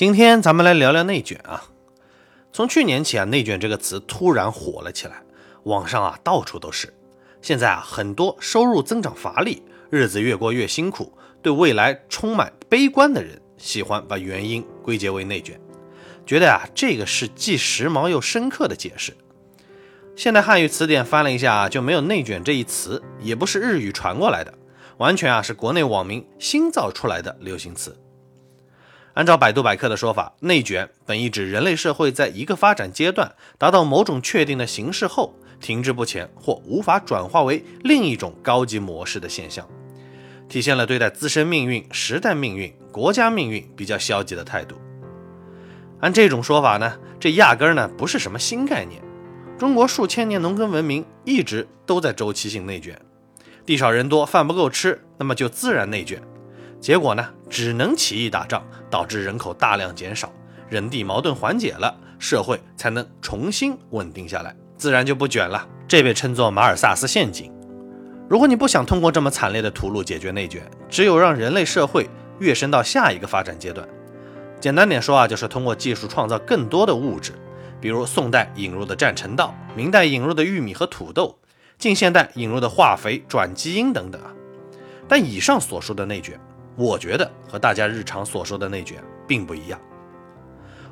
今天咱们来聊聊内卷啊。从去年起啊，内卷这个词突然火了起来，网上啊到处都是。现在啊，很多收入增长乏力、日子越过越辛苦、对未来充满悲观的人，喜欢把原因归结为内卷，觉得啊这个是既时髦又深刻的解释。现代汉语词典翻了一下啊，就没有内卷这一词，也不是日语传过来的，完全啊是国内网民新造出来的流行词。按照百度百科的说法，内卷本意指人类社会在一个发展阶段达到某种确定的形式后停滞不前或无法转化为另一种高级模式的现象，体现了对待自身命运、时代命运、国家命运比较消极的态度。按这种说法呢，这压根儿呢不是什么新概念。中国数千年农耕文明一直都在周期性内卷，地少人多，饭不够吃，那么就自然内卷。结果呢，只能起义打仗，导致人口大量减少，人地矛盾缓解了，社会才能重新稳定下来，自然就不卷了。这被称作马尔萨斯陷阱。如果你不想通过这么惨烈的屠戮解决内卷，只有让人类社会跃升到下一个发展阶段。简单点说啊，就是通过技术创造更多的物质，比如宋代引入的占城稻，明代引入的玉米和土豆，近现代引入的化肥、转基因等等啊。但以上所说的内卷。我觉得和大家日常所说的内卷并不一样。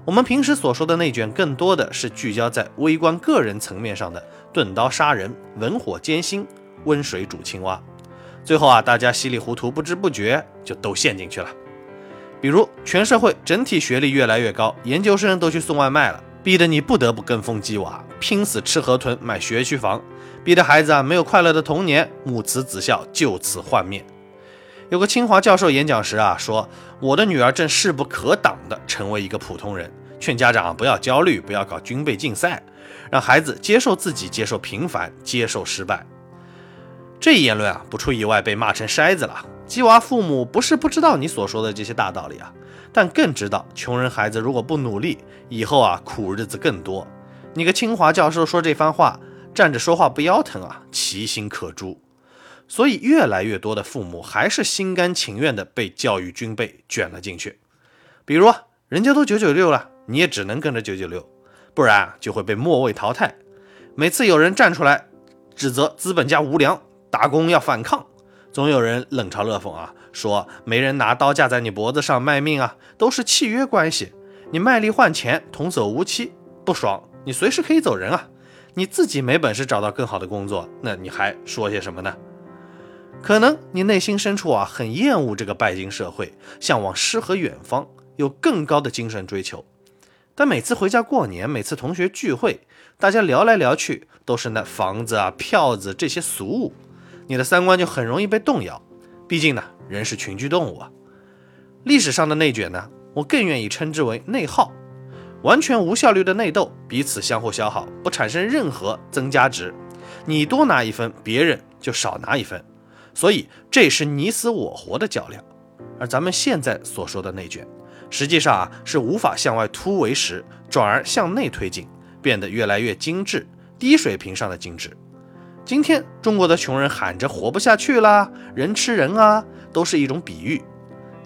我们平时所说的内卷，更多的是聚焦在微观个人层面上的钝刀杀人、文火煎心、温水煮青蛙，最后啊，大家稀里糊涂、不知不觉就都陷进去了。比如，全社会整体学历越来越高，研究生都去送外卖了，逼得你不得不跟风鸡娃，拼死吃河豚买学区房，逼得孩子啊没有快乐的童年，母慈子孝就此幻灭。有个清华教授演讲时啊说：“我的女儿正势不可挡地成为一个普通人，劝家长不要焦虑，不要搞军备竞赛，让孩子接受自己，接受平凡，接受失败。”这一言论啊，不出意外被骂成筛子了。鸡娃父母不是不知道你所说的这些大道理啊，但更知道穷人孩子如果不努力，以后啊苦日子更多。你个清华教授说这番话，站着说话不腰疼啊？其心可诛。所以，越来越多的父母还是心甘情愿地被教育军备卷了进去。比如，人家都九九六了，你也只能跟着九九六，不然就会被末位淘汰。每次有人站出来指责资本家无良，打工要反抗，总有人冷嘲热讽啊，说没人拿刀架在你脖子上卖命啊，都是契约关系，你卖力换钱，童叟无欺，不爽你随时可以走人啊。你自己没本事找到更好的工作，那你还说些什么呢？可能你内心深处啊很厌恶这个拜金社会，向往诗和远方，有更高的精神追求。但每次回家过年，每次同学聚会，大家聊来聊去都是那房子啊、票子这些俗物，你的三观就很容易被动摇。毕竟呢，人是群居动物啊。历史上的内卷呢，我更愿意称之为内耗，完全无效率的内斗，彼此相互消耗，不产生任何增加值。你多拿一分，别人就少拿一分。所以这是你死我活的较量，而咱们现在所说的内卷，实际上啊是无法向外突围时，转而向内推进，变得越来越精致，低水平上的精致。今天中国的穷人喊着活不下去啦，人吃人啊，都是一种比喻。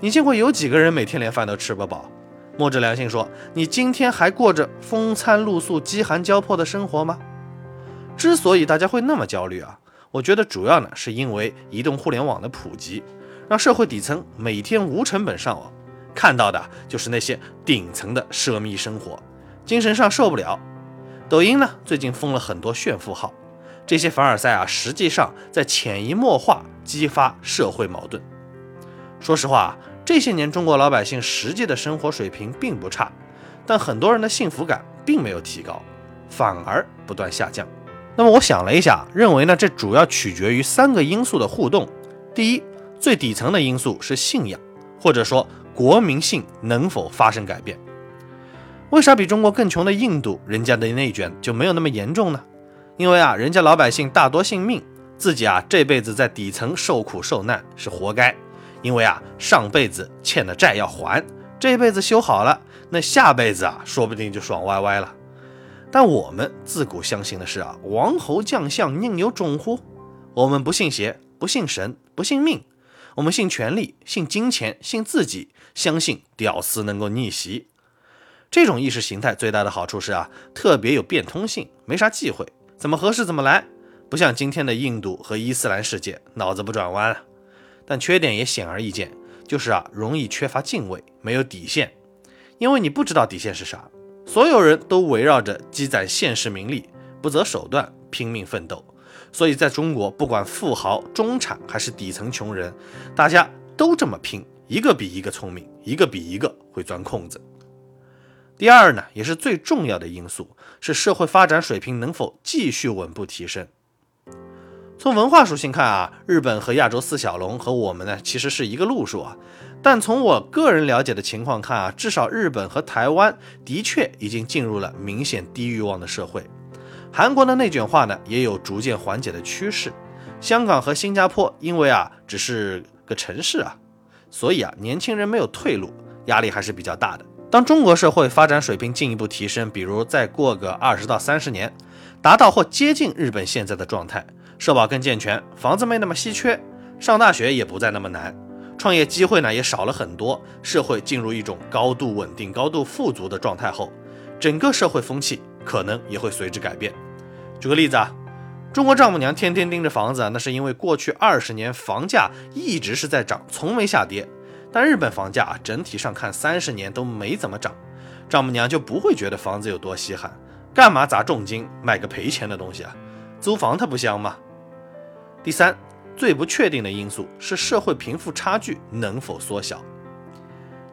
你见过有几个人每天连饭都吃不饱？摸着良心说，你今天还过着风餐露宿、饥寒交迫的生活吗？之所以大家会那么焦虑啊。我觉得主要呢，是因为移动互联网的普及，让社会底层每天无成本上网，看到的就是那些顶层的奢靡生活，精神上受不了。抖音呢，最近封了很多炫富号，这些凡尔赛啊，实际上在潜移默化激发社会矛盾。说实话，这些年中国老百姓实际的生活水平并不差，但很多人的幸福感并没有提高，反而不断下降。那么我想了一下，认为呢，这主要取决于三个因素的互动。第一，最底层的因素是信仰，或者说国民性能否发生改变。为啥比中国更穷的印度，人家的内卷就没有那么严重呢？因为啊，人家老百姓大多信命，自己啊这辈子在底层受苦受难是活该，因为啊上辈子欠的债要还，这辈子修好了，那下辈子啊说不定就爽歪歪了。但我们自古相信的是啊，王侯将相宁有种乎？我们不信邪，不信神，不信命，我们信权力，信金钱，信自己，相信屌丝能够逆袭。这种意识形态最大的好处是啊，特别有变通性，没啥忌讳，怎么合适怎么来，不像今天的印度和伊斯兰世界，脑子不转弯啊。但缺点也显而易见，就是啊，容易缺乏敬畏，没有底线，因为你不知道底线是啥。所有人都围绕着积攒现实名利，不择手段拼命奋斗，所以在中国，不管富豪、中产还是底层穷人，大家都这么拼，一个比一个聪明，一个比一个会钻空子。第二呢，也是最重要的因素是社会发展水平能否继续稳步提升。从文化属性看啊，日本和亚洲四小龙和我们呢其实是一个路数啊。但从我个人了解的情况看啊，至少日本和台湾的确已经进入了明显低欲望的社会。韩国的内卷化呢也有逐渐缓解的趋势。香港和新加坡因为啊只是个城市啊，所以啊年轻人没有退路，压力还是比较大的。当中国社会发展水平进一步提升，比如再过个二十到三十年，达到或接近日本现在的状态，社保更健全，房子没那么稀缺，上大学也不再那么难，创业机会呢也少了很多，社会进入一种高度稳定、高度富足的状态后，整个社会风气可能也会随之改变。举个例子啊，中国丈母娘天天盯着房子，那是因为过去二十年房价一直是在涨，从没下跌。但日本房价啊，整体上看三十年都没怎么涨，丈母娘就不会觉得房子有多稀罕，干嘛砸重金买个赔钱的东西啊？租房它不香吗？第三，最不确定的因素是社会贫富差距能否缩小。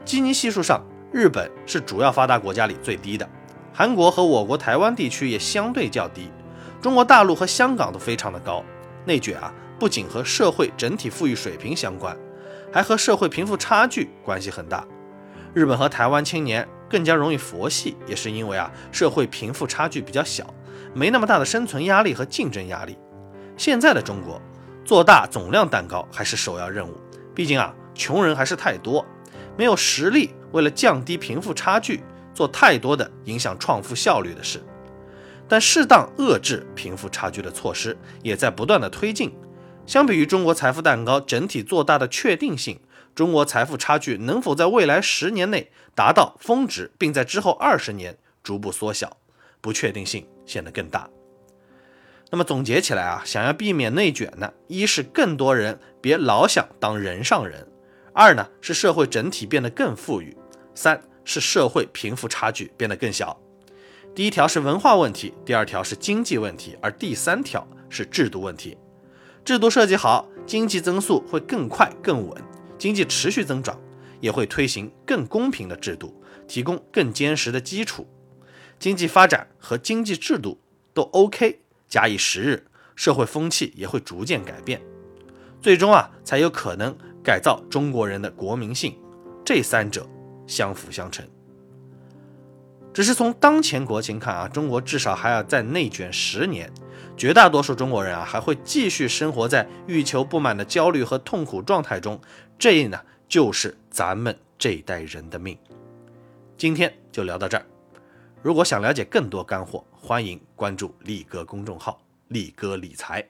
基尼系数上，日本是主要发达国家里最低的，韩国和我国台湾地区也相对较低，中国大陆和香港都非常的高。内卷啊，不仅和社会整体富裕水平相关。还和社会贫富差距关系很大。日本和台湾青年更加容易佛系，也是因为啊社会贫富差距比较小，没那么大的生存压力和竞争压力。现在的中国，做大总量蛋糕还是首要任务。毕竟啊穷人还是太多，没有实力为了降低贫富差距做太多的影响创富效率的事。但适当遏制贫富差距的措施也在不断的推进。相比于中国财富蛋糕整体做大的确定性，中国财富差距能否在未来十年内达到峰值，并在之后二十年逐步缩小，不确定性显得更大。那么总结起来啊，想要避免内卷呢，一是更多人别老想当人上人，二呢是社会整体变得更富裕，三是社会贫富差距变得更小。第一条是文化问题，第二条是经济问题，而第三条是制度问题。制度设计好，经济增速会更快更稳，经济持续增长也会推行更公平的制度，提供更坚实的基础。经济发展和经济制度都 OK，假以时日，社会风气也会逐渐改变，最终啊才有可能改造中国人的国民性。这三者相辅相成。只是从当前国情看啊，中国至少还要再内卷十年。绝大多数中国人啊，还会继续生活在欲求不满的焦虑和痛苦状态中，这呢就是咱们这一代人的命。今天就聊到这儿，如果想了解更多干货，欢迎关注力哥公众号“力哥理财”。